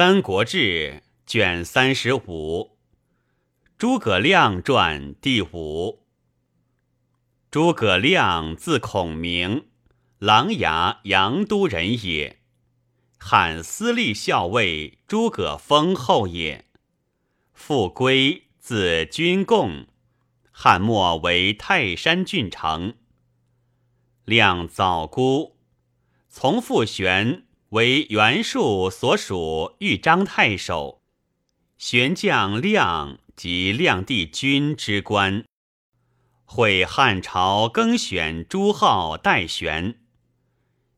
三国志》卷三十五，诸葛亮传第五。诸葛亮字孔明，琅琊阳都人也，汉司隶校尉诸葛丰后也。父归，字君贡，汉末为泰山郡丞。亮早孤，从父玄。为袁术所属豫章太守，玄将亮及亮帝君之官，会汉朝更选朱浩代玄。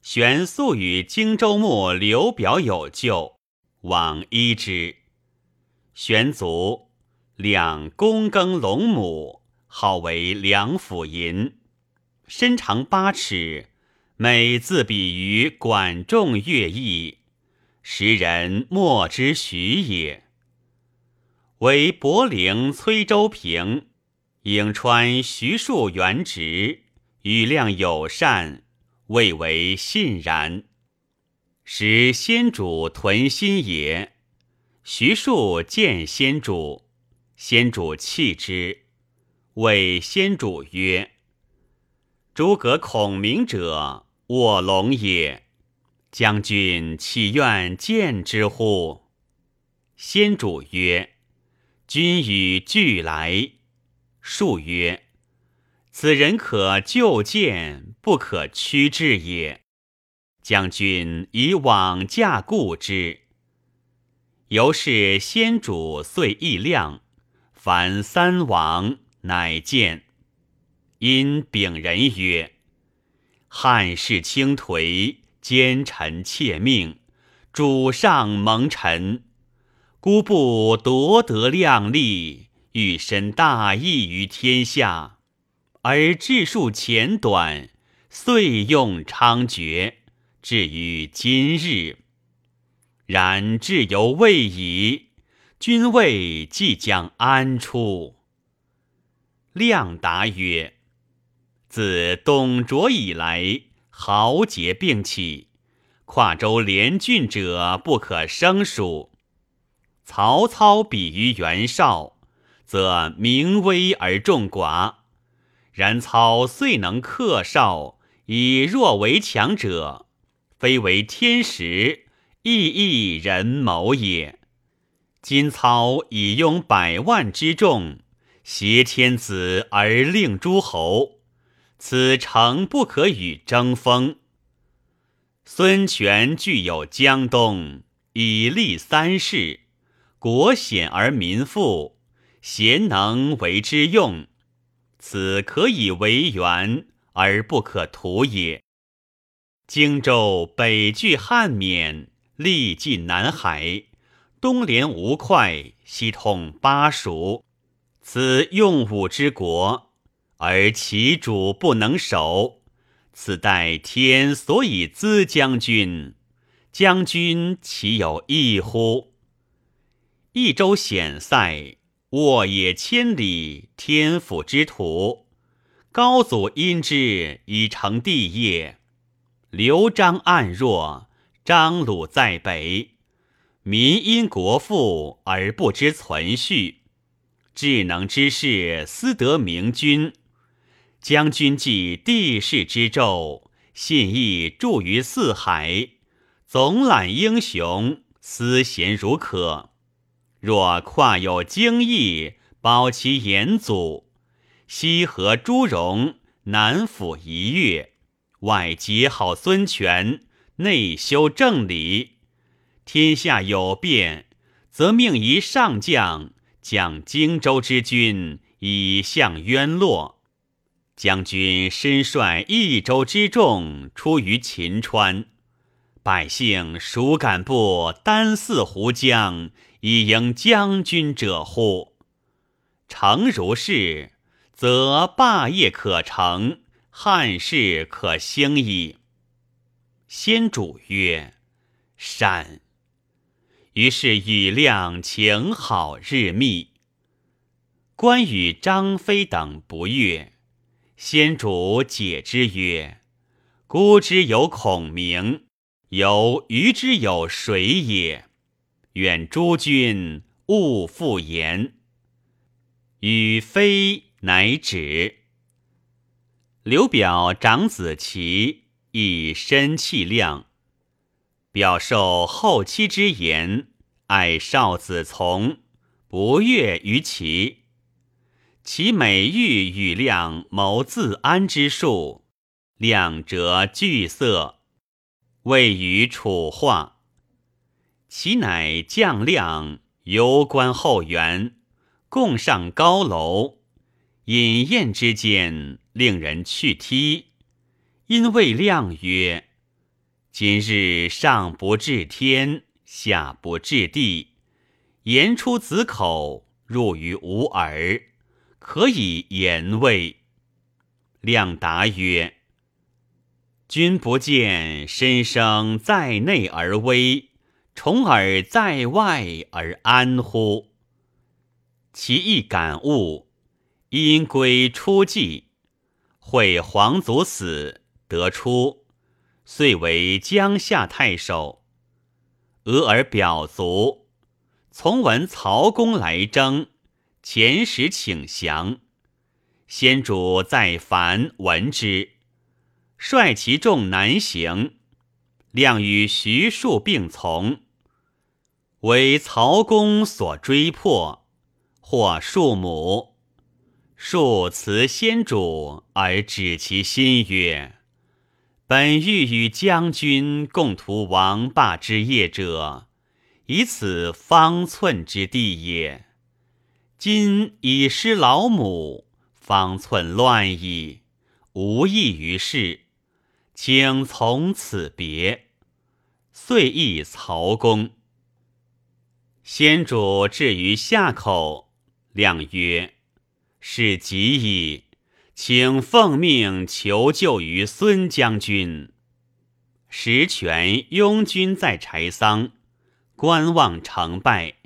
玄素与荆州牧刘表有旧，往依之。玄卒，亮躬耕龙母，号为梁甫吟，身长八尺。每自比于管仲、乐毅，时人莫之许也。为博陵崔州平，颍川徐庶原直，与亮友善，未为信然。时先主屯心也，徐庶见先主，先主弃之，谓先主曰：“诸葛孔明者。”卧龙也，将军岂愿见之乎？先主曰：“君与俱来。”数曰：“此人可就见，不可屈至也。”将军以往驾故之。由是先主遂意亮，凡三王，乃见。因禀人曰。汉室倾颓，奸臣窃命，主上蒙尘。孤不夺得量力，欲伸大义于天下，而治数浅短，遂用猖獗，至于今日。然志犹未已，君位即将安出？亮答曰。自董卓以来，豪杰并起，跨州连郡者不可胜数。曹操比于袁绍，则名威而众寡；然操遂能克绍，以弱为强者，非为天时，亦亦人谋也。今操以拥百万之众，挟天子而令诸侯。此诚不可与争锋。孙权具有江东，以立三世，国险而民富，贤能为之用。此可以为援，而不可图也。荆州北据汉沔，历尽南海，东连吴会，西通巴蜀，此用武之国。而其主不能守，此待天所以资将军，将军岂有异乎？益州险塞，沃野千里，天府之土，高祖因之以成帝业。刘璋暗弱，张鲁在北，民因国富而不知存续，智能之士思得明君。将军继帝室之胄，信义著于四海，总揽英雄，思贤如渴。若跨有荆益，保其严祖，西河诸戎，南抚夷越，外结好孙权，内修正理，天下有变，则命一上将将荆州之军，以向渊洛。将军身率益州之众出于秦川，百姓孰敢不单似胡将以迎将军者乎？诚如是，则霸业可成，汉室可兴矣。先主曰：“善。”于是与亮情好日密。关羽、张飞等不悦。先主解之曰：“孤之有孔明，有虞之有谁也？愿诸君勿复言。”与非乃止。刘表长子齐以身气量，表受后妻之言，爱少子从，不悦于齐。其美欲与亮谋自安之术，亮则惧色，未与楚化。其乃将亮游观后园，共上高楼，饮宴之间。令人去踢，因谓亮曰：“今日上不至天，下不至地，言出子口，入于吾耳，可以言谓。”亮答曰：“君不见身生在内而危，重耳在外而安乎？”其意感悟，因归初计。会皇祖死，得出，遂为江夏太守。俄而表卒，从闻曹公来征，前使请降。先主在樊闻之，率其众南行。亮与徐庶并从，为曹公所追破，获庶母。庶辞先主而止其心曰：“本欲与将军共图王霸之业者，以此方寸之地也。今已失老母，方寸乱矣，无益于事，请从此别。”遂诣曹公。先主至于下口，亮曰。是急矣，请奉命求救于孙将军。实权拥军在柴桑，观望成败。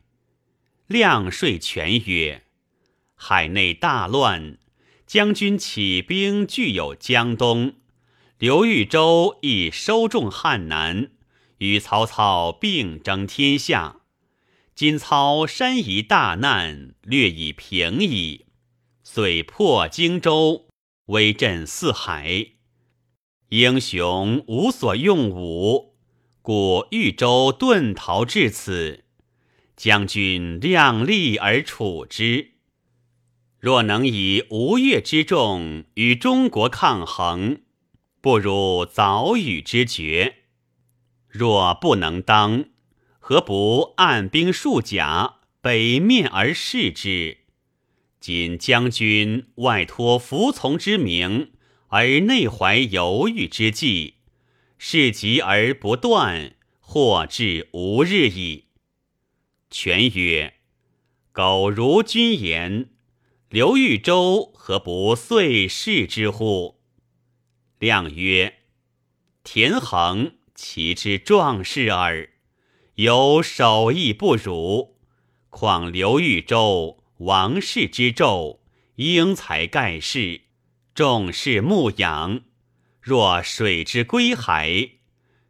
亮说权曰：“海内大乱，将军起兵据有江东，刘豫州亦收众汉南，与曹操并争天下。今操山夷大难，略已平矣。”遂破荆州，威震四海。英雄无所用武，故豫州遁逃至此。将军量力而处之。若能以吴越之众与中国抗衡，不如早与之决。若不能当，何不按兵数甲，北面而视之？今将军外托服从之名，而内怀犹豫之计，事急而不断，或至无日矣。权曰：“苟如君言，刘豫州何不遂事之乎？”亮曰：“田横其之壮士耳，有守义不辱，况刘豫州？”王室之胄，英才盖世，众士牧养。若水之归海，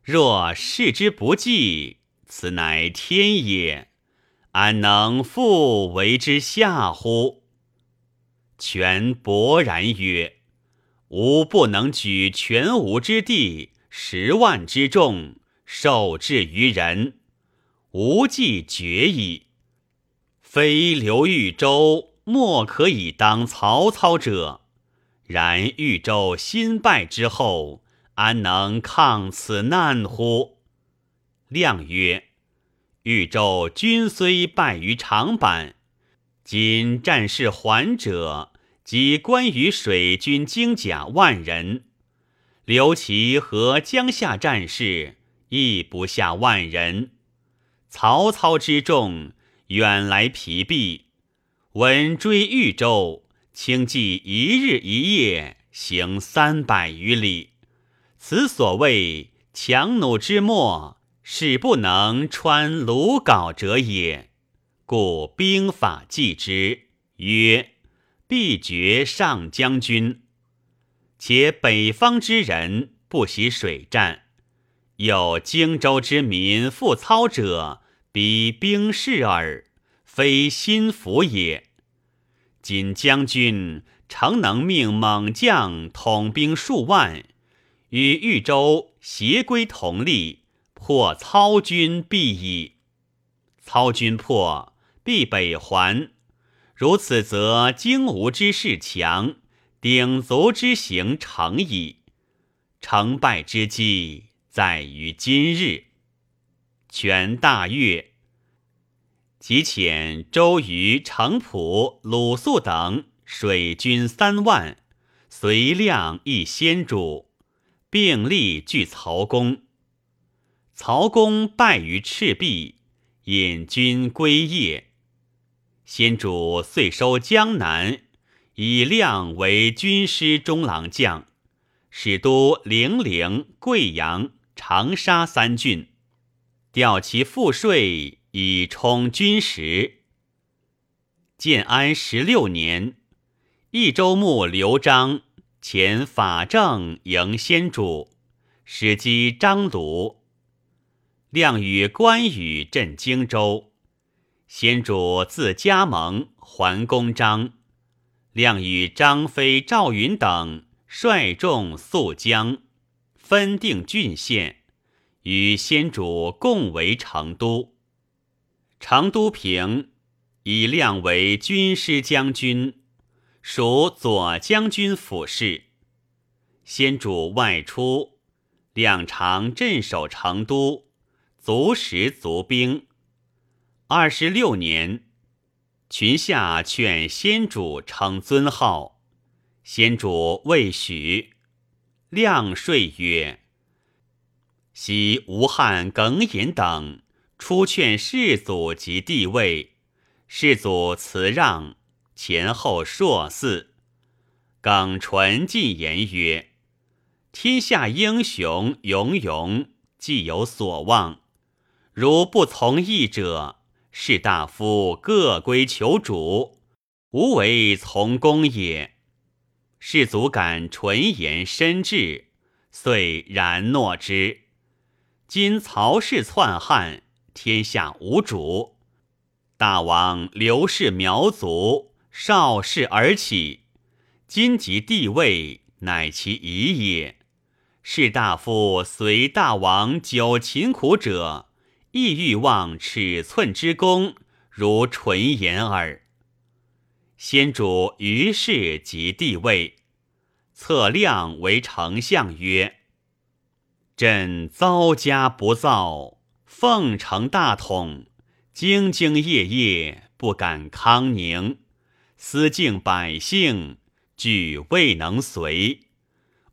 若视之不济，此乃天也，安能复为之下乎？权勃然曰：“吾不能举全吴之地，十万之众，受制于人，无计决矣。”非刘豫州莫可以当曹操者，然豫州新败之后，安能抗此难乎？亮曰：“豫州军虽败于长坂，今战事还者，即关羽水军精甲万人，刘琦和江夏战士亦不下万人，曹操之众。”远来疲弊，闻追豫州，轻骑一日一夜行三百余里。此所谓强弩之末，使不能穿鲁缟者也。故兵法记之，曰：“必决上将军。”且北方之人不习水战，有荆州之民复操者。彼兵士耳，非心腹也。今将军诚能命猛将统兵数万，与豫州协归同力，破操军必矣。操军破，必北还。如此，则荆吴之势强，鼎足之行成矣。成败之机在于今日。权大悦，即遣周瑜、程普、鲁肃等水军三万，随亮一先主，并力拒曹公。曹公败于赤壁，引军归邺。先主遂收江南，以亮为军师中郎将，使都零陵、贵阳、长沙三郡，调其赋税以充军实。建安十六年，益州牧刘璋遣法正迎先主，使击张鲁。亮与关羽镇荆州。先主自加盟还公章，亮与张飞、赵云等率众溯江，分定郡县，与先主共为成都。成都平，以亮为军师将军，属左将军府事。先主外出，亮常镇守成都，足食足兵。二十六年，群下劝先主称尊号，先主未许。亮说曰：“昔吴汉耿寅等出劝世祖及帝位，世祖辞让，前后硕嗣。耿纯进言曰：‘天下英雄勇勇，既有所望，如不从义者。’”士大夫各归求主，无为从公也。士卒感纯言深志，遂然诺之。今曹氏篡汉，天下无主。大王刘氏苗族，少氏而起，今即帝位，乃其宜也。士大夫随大王久勤苦者。亦欲望尺寸之功，如纯言耳。先主于是即帝位，策亮为丞相曰：“朕遭家不造，奉承大统，兢兢业业，不敢康宁，思敬百姓，举未能随。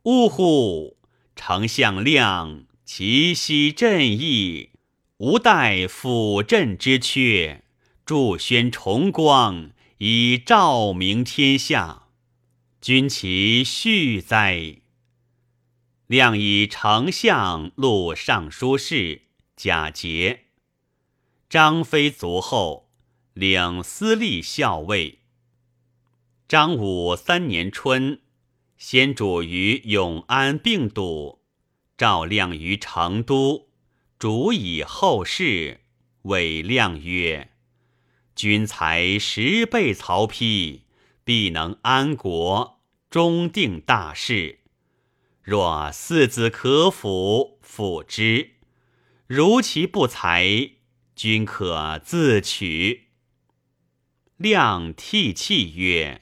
呜呼！丞相亮，其息朕意。”吾待辅朕之缺，助宣崇光，以照明天下。君其续哉！亮以丞相录尚书事，假节。张飞卒后，领司隶校尉。张武三年春，先主于永安病笃，召亮于成都。主以后事，委亮曰：“君才十倍曹丕，必能安国，终定大事。若四子可辅，辅之；如其不才，君可自取。”亮涕泣曰：“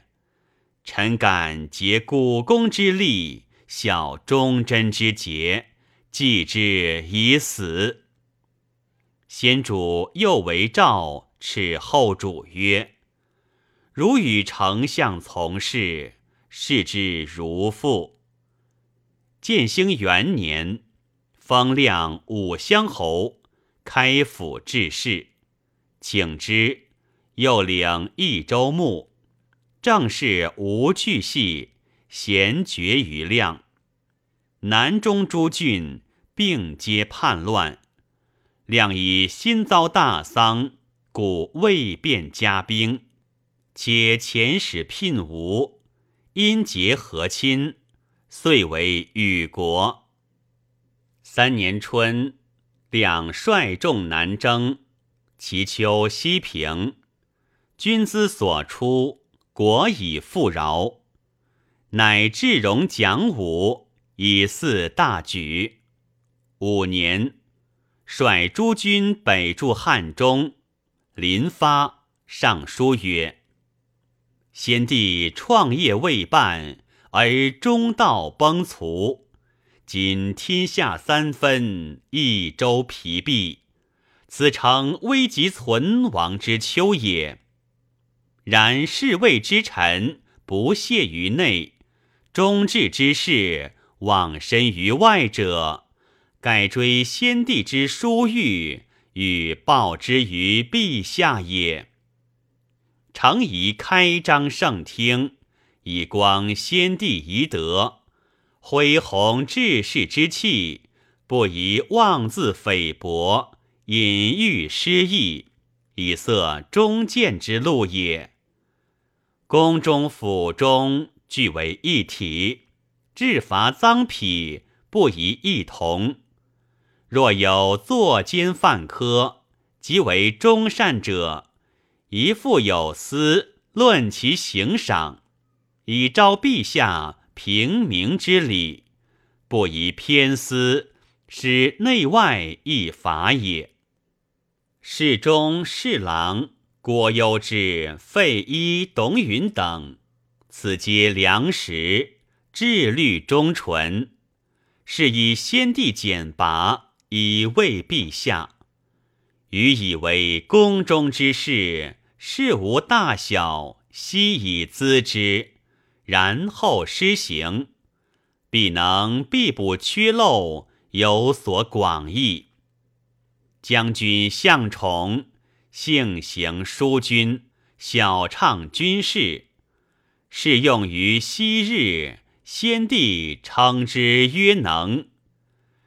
臣敢竭股肱之力，效忠贞之节。”既之以死。先主又为诏斥后主曰：“汝与丞相从事，视之如父。”建兴元年，封亮武乡侯，开府治事，请之，又领益州牧，政事无惧系，咸绝于亮。南中诸郡并皆叛乱，亮以新遭大丧，故未便加兵，且遣使聘吴，因结和亲，遂为与国。三年春，两率众南征，其秋西平，君资所出，国以富饶。乃至戎讲武，以祀大举。五年，率诸军北驻汉中。临发，上书曰：“先帝创业未半，而中道崩殂。今天下三分，益州疲弊，此诚危急存亡之秋也。然侍卫之臣不懈于内。”忠志之士，忘身于外者，盖追先帝之殊遇，与报之于陛下也。诚宜开张圣听，以光先帝遗德，恢弘志士之气，不宜妄自菲薄，隐喻失意，以塞忠谏之路也。宫中府中。俱为一体，治罚赃匹不宜异同。若有作奸犯科，即为忠善者，宜复有司论其刑赏，以昭陛下平明之礼，不宜偏私，使内外异法也。侍中、侍郎郭攸之、费祎、董允等。此皆良实，志虑忠纯，是以先帝简拔，以慰陛下。予以为宫中之事，事无大小，悉以咨之，然后施行，必能必补缺漏，有所广益。将军向宠，性行淑君，晓畅军事。是用于昔日，先帝称之曰能。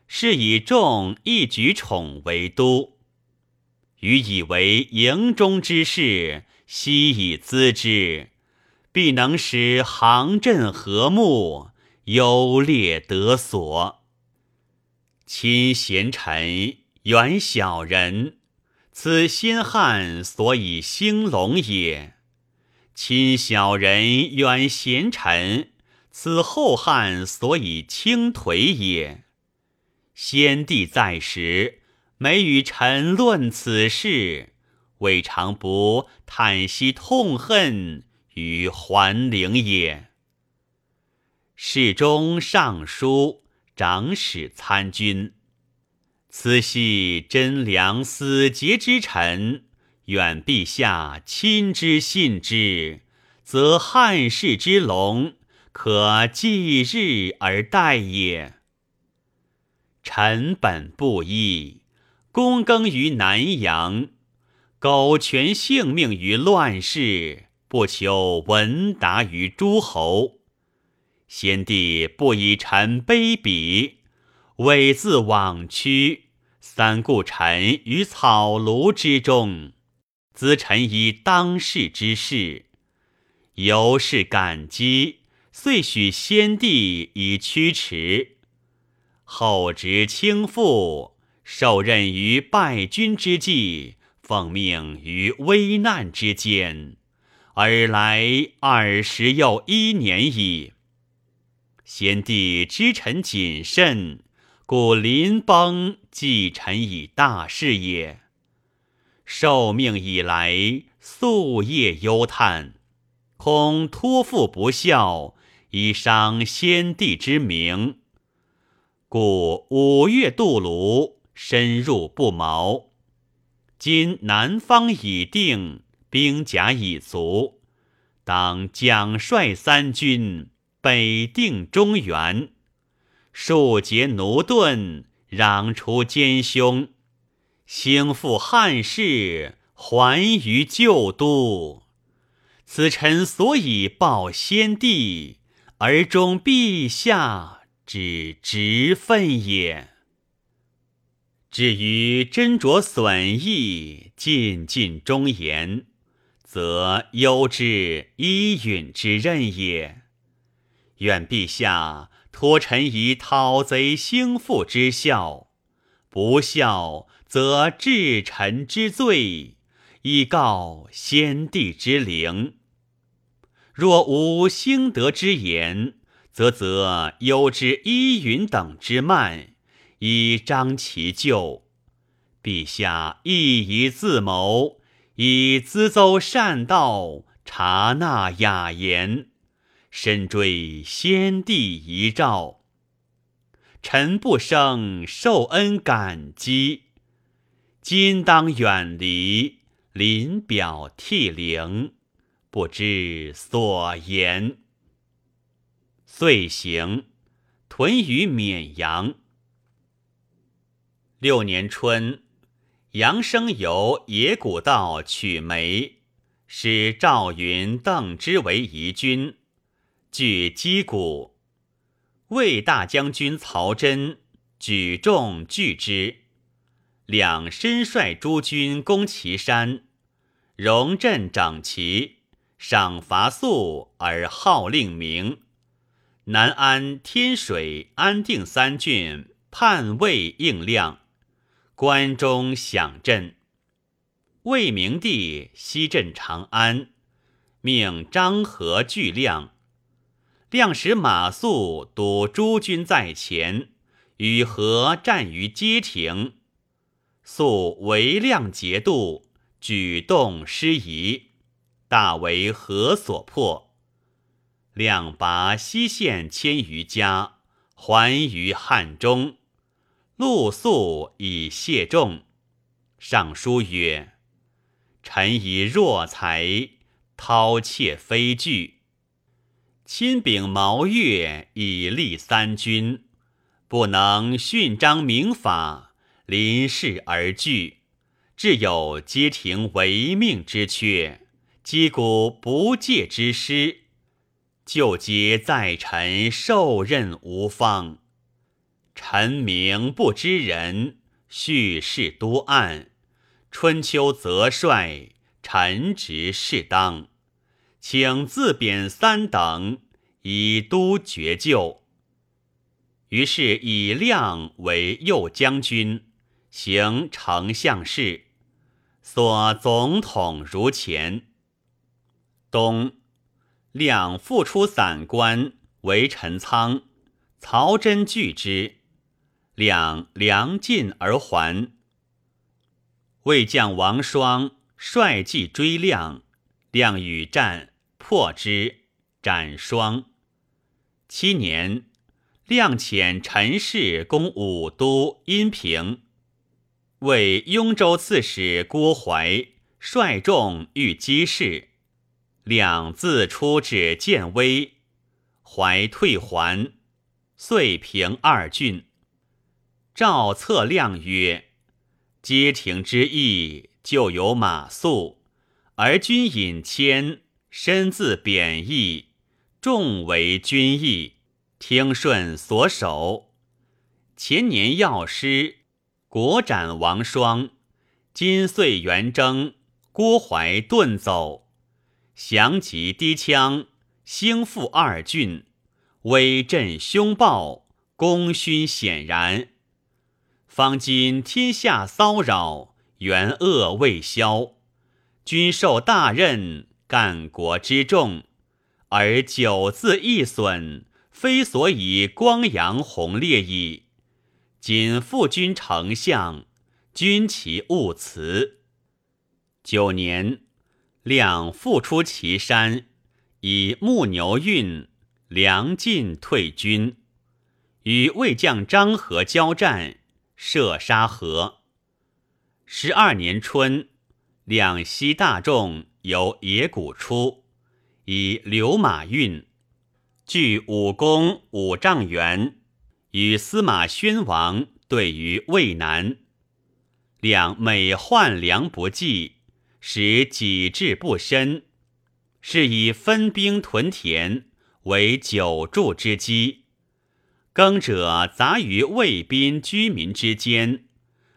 是以众一举宠为都，予以为营中之事，悉以咨之，必能使行阵和睦，优劣得所。亲贤臣，远小人，此先汉所以兴隆也。亲小人，远贤臣，此后汉所以倾颓也。先帝在时，每与臣论此事，未尝不叹息痛恨于桓灵也。侍中、尚书、长史参军，此系真良思节之臣。愿陛下亲之信之，则汉室之隆可继日而待也。臣本布衣，躬耕于南阳，苟全性命于乱世，不求闻达于诸侯。先帝不以臣卑鄙，猥自枉屈，三顾臣于草庐之中。咨臣以当世之事，由是感激，遂许先帝以驱驰。后值倾覆，受任于败军之际，奉命于危难之间，尔来二十又一年矣。先帝知臣谨慎，故临崩寄臣以大事也。受命以来，夙夜忧叹，恐托付不效，以伤先帝之明。故五月渡泸，深入不毛。今南方已定，兵甲已足，当奖率三军，北定中原，庶竭奴钝，攘除奸凶。兴复汉室，还于旧都。此臣所以报先帝，而忠陛下之职分也。至于斟酌损益，尽尽忠言，则忧之依允之任也。愿陛下托臣以讨贼兴复之效，不效。则治臣之罪，以告先帝之灵。若无兴德之言，则则忧之依云等之慢，以彰其咎。陛下亦宜自谋，以咨奏善道，察纳雅言，深追先帝遗诏。臣不生受恩感激，今当远离，临表涕零。不知所言。遂行，屯于绵阳。六年春，杨生由野古道取梅，使赵云、邓芝为疑军，据击鼓。魏大将军曹真举众拒之，两身率诸军攻祁山，荣镇整齐。赏罚肃而号令明，南安、天水、安定三郡叛魏应亮，关中响震。魏明帝西镇长安，命张合拒亮，亮使马谡堵诸军在前，与合战于街亭，肃为亮节度，举动失仪。大为何所破？两拔西县千余家，还于汉中。陆宿以谢众。上书曰：“臣以弱才，饕餮非惧。亲秉毛越以立三军，不能训章明法，临事而惧，至有街亭违命之缺。”击鼓不戒之师，就皆在臣受任无方。臣名不知人，叙事多暗。春秋则帅，臣职适当，请自贬三等，以督绝救。于是以亮为右将军，行丞相事，所总统如前。冬，两复出散关为陈仓，曹真拒之，两粮尽而还。魏将王双率骑追亮，亮与战，破之，斩双。七年，亮遣陈氏攻武都阴平，为雍州刺史郭淮率众欲击事。两字出至建威，怀退还，遂平二郡。赵策亮曰：“街亭之役，就有马谡，而君引谦，身自贬义，众为君意，听顺所守。前年药师，国斩王双，今岁元征，郭淮遁走。”降及低羌，兴复二郡，威震凶暴，功勋显然。方今天下骚扰，元恶未消，君受大任，干国之重，而久自易损，非所以光阳宏烈矣。今复君丞相，君其勿辞。九年。两复出祁山，以木牛运，粮尽退军，与魏将张合交战，射杀合。十二年春，两西大众由野谷出，以流马运，据武功五丈原，与司马宣王对于渭南。两每换粮不济。使己志不深，是以分兵屯田为久住之机。耕者杂于卫兵居民之间，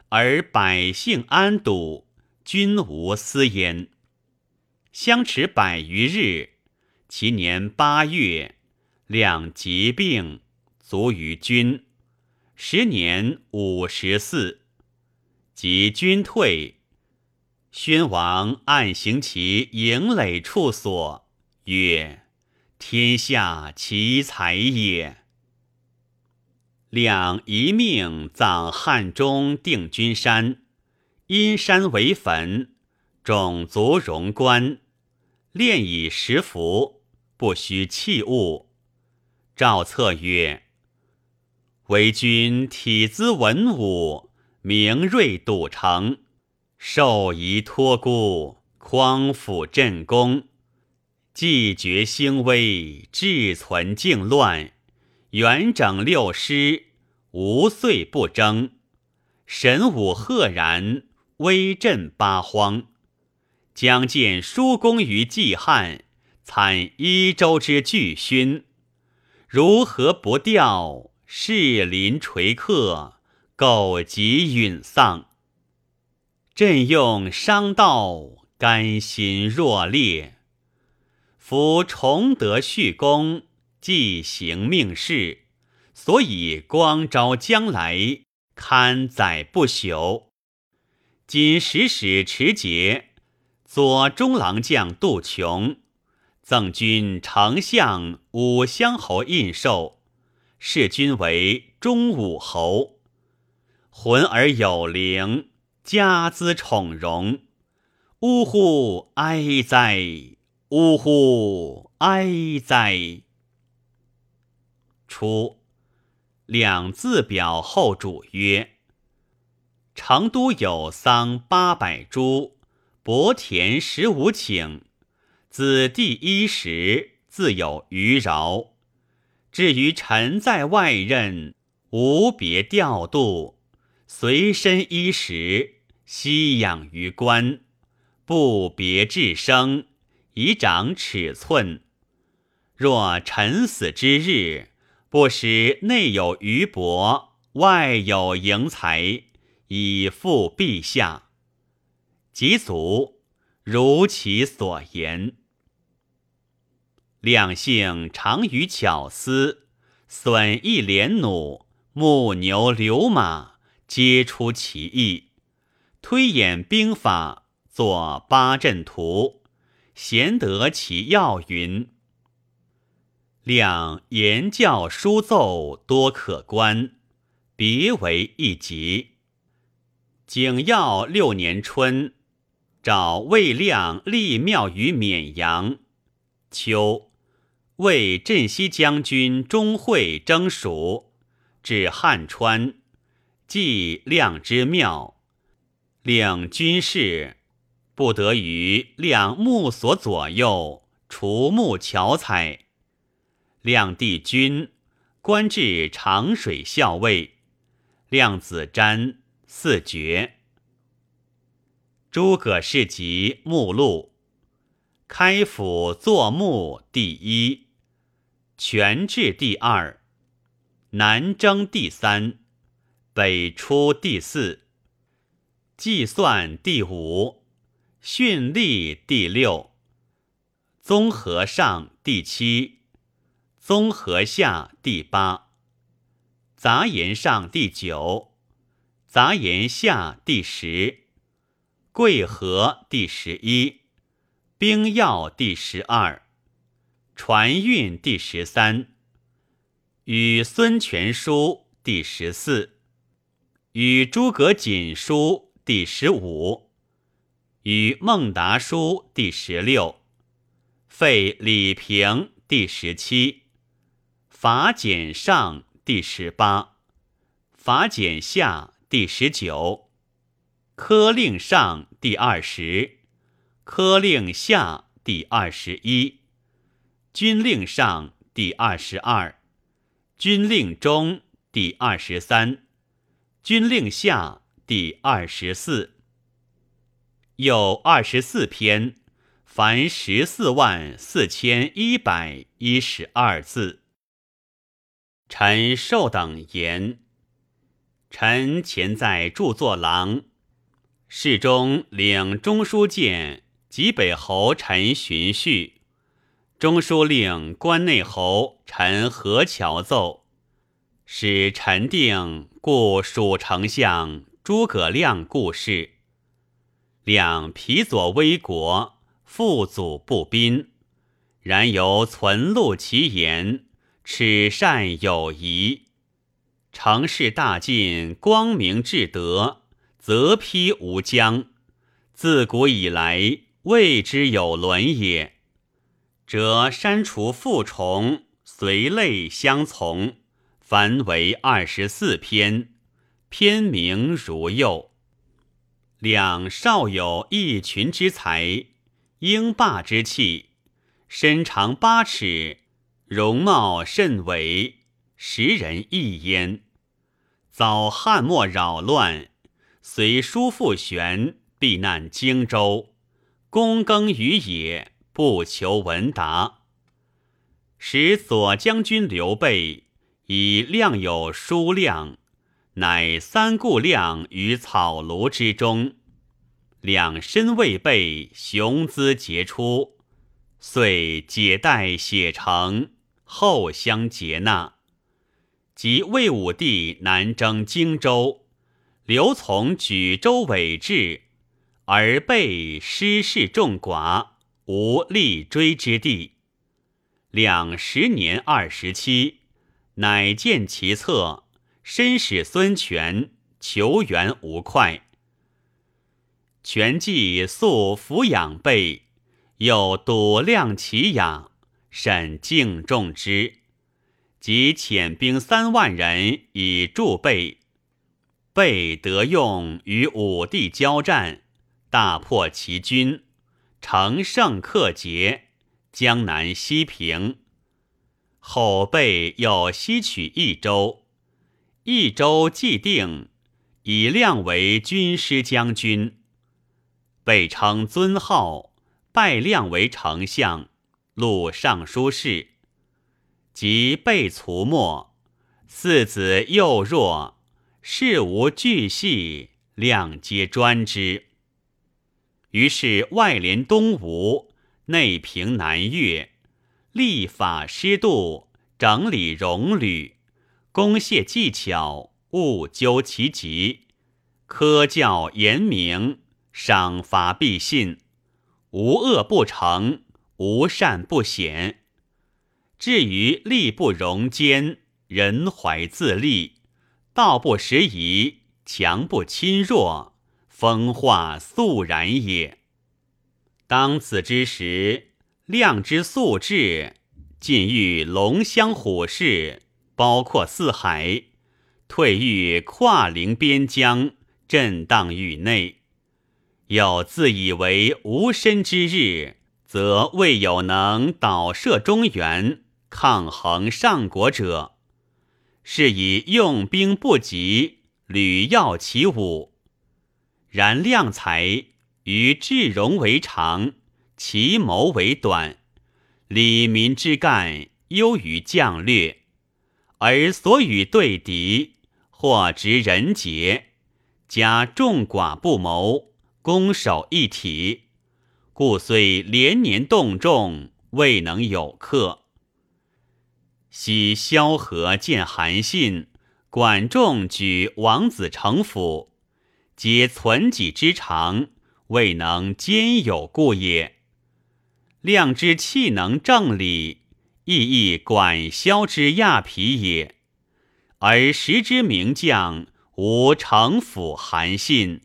而百姓安堵，均无私焉。相持百余日，其年八月，两疾病卒于军，时年五十四。及军退，宣王暗行其营垒处所，曰：“天下奇才也。”两一命葬汉中定军山，因山为坟，种族荣官，炼以食服，不须器物。赵策曰：“为君体资文武，明锐笃诚，受仪托孤，匡辅镇公，既绝兴危，志存靖乱。”元整六师，无岁不争；神武赫然，威震八荒。将见叔公于季汉，参一州之巨勋，如何不吊？士林垂客，苟及允丧。朕用商道，甘心若烈。夫崇德续功。既行命事，所以光昭将来，堪载不朽。今使使持节，左中郎将杜琼，赠君丞相、武乡侯印绶，视君为中武侯。浑而有灵，家资宠荣。呜呼哀哉！呜呼哀哉！初，两字表后主曰：“成都有桑八百株，薄田十五顷。子弟衣食，自有余饶。至于臣在外任，无别调度，随身衣食，悉养于官，不别治生，以长尺寸。若臣死之日。”不使内有余帛，外有盈财，以复陛下。及足如其所言。两性常于巧思，损益连弩，牧牛流马，皆出其意。推演兵法，作八阵图，贤得其要云。两言教书奏多可观，别为一集。景耀六年春，找魏亮立庙于绵阳。秋，为镇西将军钟会征蜀，至汉川，祭亮之庙，领军士不得于两墓所左右，除木巧采。亮帝君，官至长水校尉。亮子瞻四绝。诸葛氏集目录：开府坐墓第一，权志第二，南征第三，北出第四，计算第五，训历第六，综合上第七。综合下第八，杂言上第九，杂言下第十，贵和第十一，兵要第十二，船运第十三，与孙权书第十四，与诸葛瑾书第十五，与孟达书第十六，废李平第十七。法简上第十八，法简下第十九，科令上第二十，科令下第二十一，军令上第二十二，军令中第二十三，军令下第二十四，有二十四篇，凡十四万四千一百一十二字。臣受等言。臣前在著作郎，侍中领中书监及北侯陈荀婿，中书令关内侯陈何乔奏，使臣定故蜀丞相诸葛亮故事。亮皮左威国，父祖不宾，然犹存录其言，耻善有疑。成事大进，光明至德，则披吾疆。自古以来，未之有伦也。则删除复重，随类相从，凡为二十四篇。篇名如右，两少有一群之才，英霸之气，身长八尺，容貌甚伟，时人异焉。遭汉末扰乱，随叔父玄避难荆州，躬耕于野，不求闻达。使左将军刘备以量有书量。乃三顾亮于草庐之中，两身未备，雄姿杰出，遂解带写成，后相接纳。及魏武帝南征荆州，刘从举州委制，而备失势众寡，无立锥之地。两十年二十七，乃见其策。身使孙权求援无快，权既素抚养备，又笃量其养，甚敬重之。即遣兵三万人以助备，备得用与武帝交战，大破其军，乘胜克捷，江南西平。后备又西取益州。益州既定，以亮为军师将军，被称尊号，拜亮为丞相、录尚书事。及被卒没，四子幼弱，事无巨细，亮皆专之。于是外连东吴，内平南越，立法施度，整理戎旅。公谢技巧，勿究其极；科教严明，赏罚必信。无恶不成，无善不显。至于力不容奸，人怀自立，道不拾遗，强不侵弱，风化肃然也。当此之时，量之素质，尽欲龙骧虎视。包括四海，退欲跨陵边疆，震荡域内。有自以为无身之日，则未有能导射中原，抗衡上国者。是以用兵不及，屡要其武。然量才于智容为长，其谋为短，礼民之干优于将略。而所与对敌，或执人杰，加众寡不谋，攻守一体，故虽连年动众，未能有克。昔萧何见韩信，管仲举王子成府，皆存己之长，未能兼有故也。量之气能正理。亦亦管萧之亚皮也，而时之名将无城府韩信，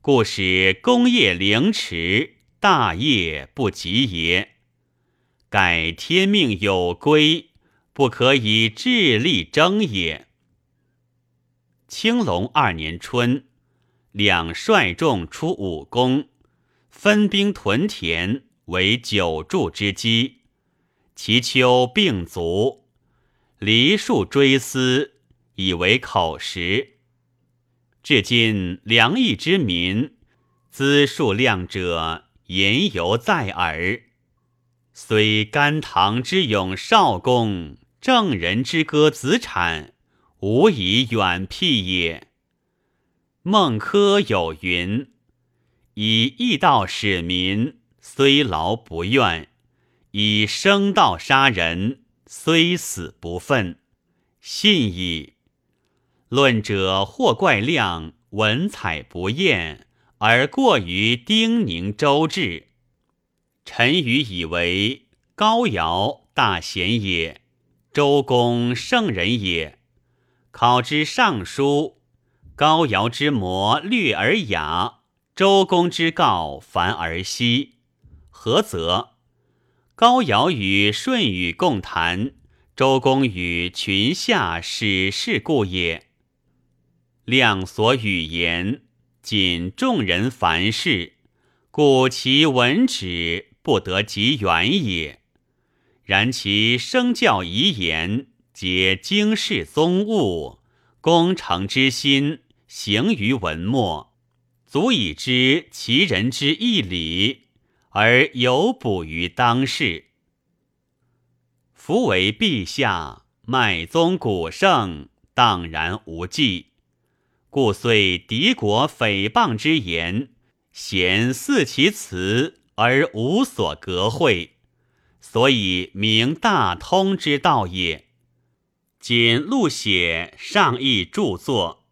故使功业凌迟，大业不及也。盖天命有归，不可以智力争也。青龙二年春，两率众出武功，分兵屯田，为久筑之基。其丘并足，梨树追思，以为口实。至今梁邑之民，资数量者言犹在耳。虽甘棠之勇少公，郑人之歌子产，无以远辟也。孟轲有云：“以义道使民，虽劳不怨。”以生道杀人，虽死不愤，信矣。论者或怪亮，文采不艳，而过于丁宁周至。臣愚以为高尧大贤也，周公圣人也。考之尚书，高尧之模略而雅，周公之告繁而稀。何则？高尧与舜禹共谈，周公与群下始是故也。量所语言，仅众人凡事，故其文旨不得及远也。然其生教遗言，皆经世宗物，功成之心，行于文末，足以知其人之义理，而有补于当世。夫为陛下，脉宗古圣，荡然无忌。故遂敌国诽谤之言，咸似其辞而无所隔讳，所以明大通之道也。仅录写上意著作，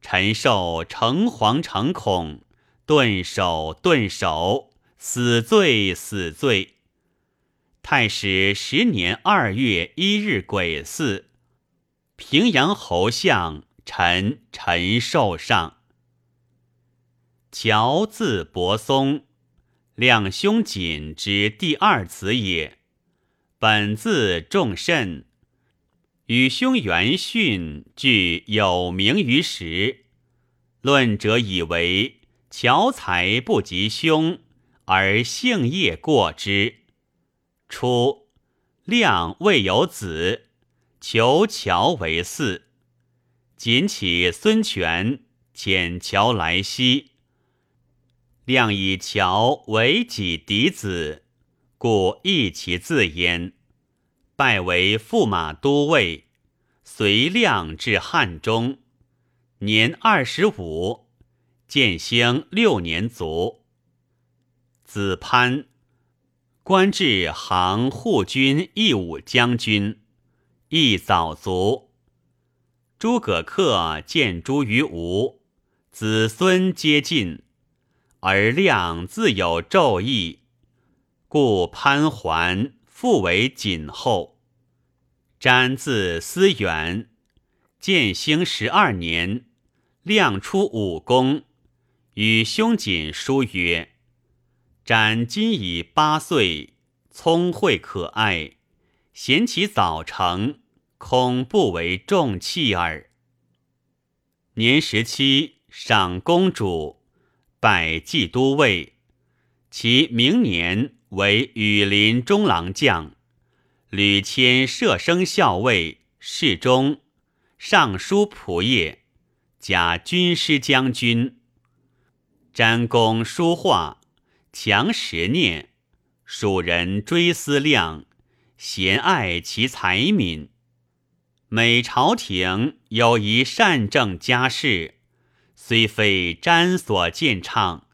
臣受诚惶诚恐，顿首顿首，死罪死罪。太史十年二月一日癸巳，平阳侯相。臣陈寿上，乔字伯松，两兄瑾之第二子也。本字仲慎，与兄元训俱有名于时。论者以为乔才不及兄，而姓业过之。初，亮未有子，求乔为嗣。谨起孙权遣乔来西，亮以乔为己嫡子，故义其自焉。拜为驸马都尉，随亮至汉中，年二十五，建兴六年卒。子潘，官至行护军义武将军，亦早卒。诸葛恪见诸于吴，子孙皆尽，而亮自有昼义，故潘桓复为锦后。瞻字思远，建兴十二年，亮出武功，与兄瑾书曰：“詹今已八岁，聪慧可爱，贤其早成。”恐不为重器耳。年十七，赏公主，拜济都尉。其明年为羽林中郎将，屡迁射生校尉、侍中、尚书仆射，加军师将军。詹公书画，强识念，蜀人追思量，贤爱其才敏。每朝廷有一善政家事，虽非瞻所见唱，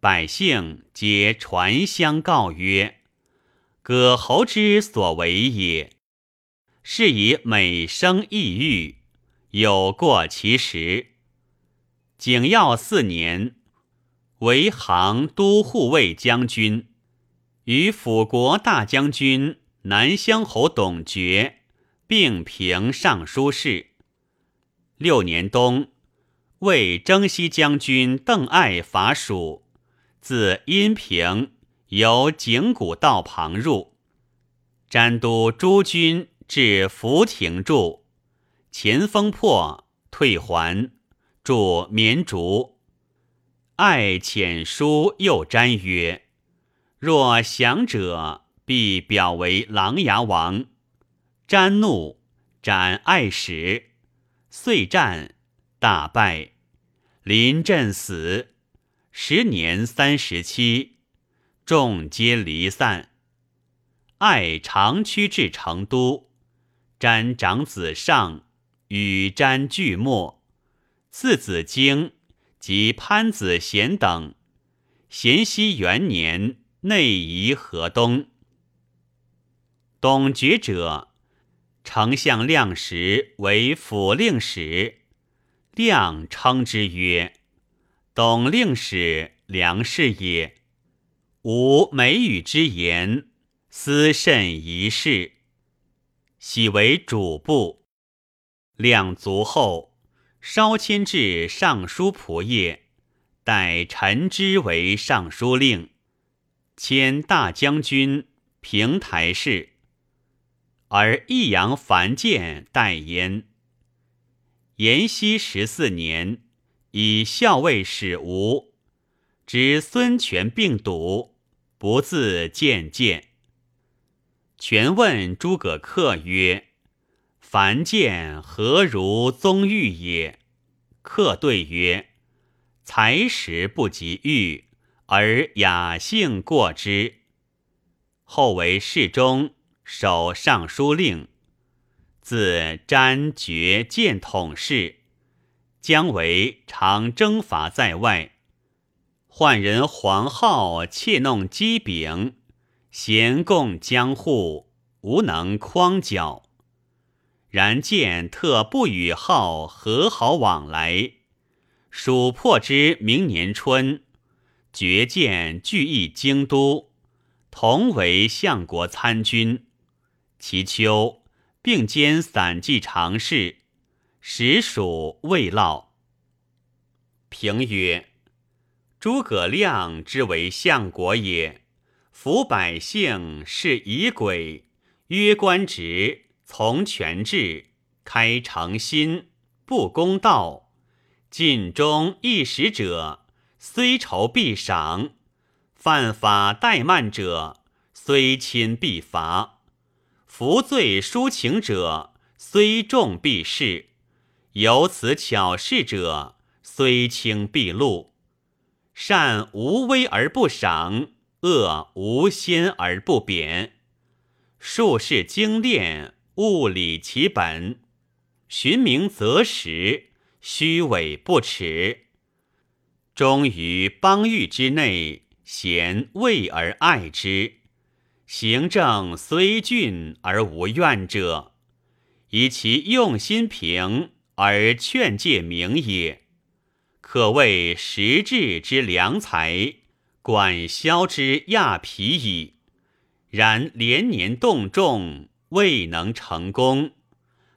百姓皆传相告曰：“葛侯之所为也。”是以美声意郁，有过其实。景耀四年，为杭都护卫将军，与辅国大将军南乡侯董厥。并平尚书事。六年冬，为征西将军邓艾伐蜀，自阴平由景谷道旁入，詹都诸军至浮亭住，前锋破，退还，驻绵竹。艾遣书诱瞻曰：“若降者，必表为琅琊王。”瞻怒，斩爱使，遂战，大败，临阵死。时年三十七，众皆离散。爱长驱至成都，瞻长子上与瞻俱没，次子荆及潘子贤等。咸熙元年，内移河东。董厥者。丞相亮时为府令史，亮称之曰：“董令使梁氏也。吾美语之言，思甚一事，喜为主簿。亮卒后，稍迁至尚书仆射，代陈之为尚书令，迁大将军、平台事。而益阳樊建代焉。延熙十四年，以校尉使吴，知孙权病笃，不自见见。权问诸葛恪曰：“樊建何如宗玉也？”客对曰：“才识不及玉，而雅性过之。后为侍中，守尚书令。”自詹爵见统事，姜维常征伐在外，宦人黄皓窃弄机柄，咸共江户，无能匡剿。然见特不与号和好往来，蜀破之明年春，绝见聚义京都，同为相国参军。其秋。并兼散骑常侍，实属未落。评曰：诸葛亮之为相国也，服百姓，是以鬼，曰官职，从权制，开诚心，不公道，尽忠一时者，虽仇必赏；犯法怠慢者，虽亲必罚。服罪抒情者，虽重必释；有此巧事者，虽轻必录。善无威而不赏，恶无先而不贬。术士精炼，物理其本；寻名择实，虚伪不耻。忠于邦域之内，贤畏而爱之。行政虽峻而无怨者，以其用心平而劝诫明也，可谓实质之良才，管萧之亚皮矣。然连年动众，未能成功，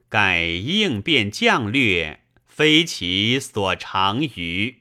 改应变将略，非其所长于。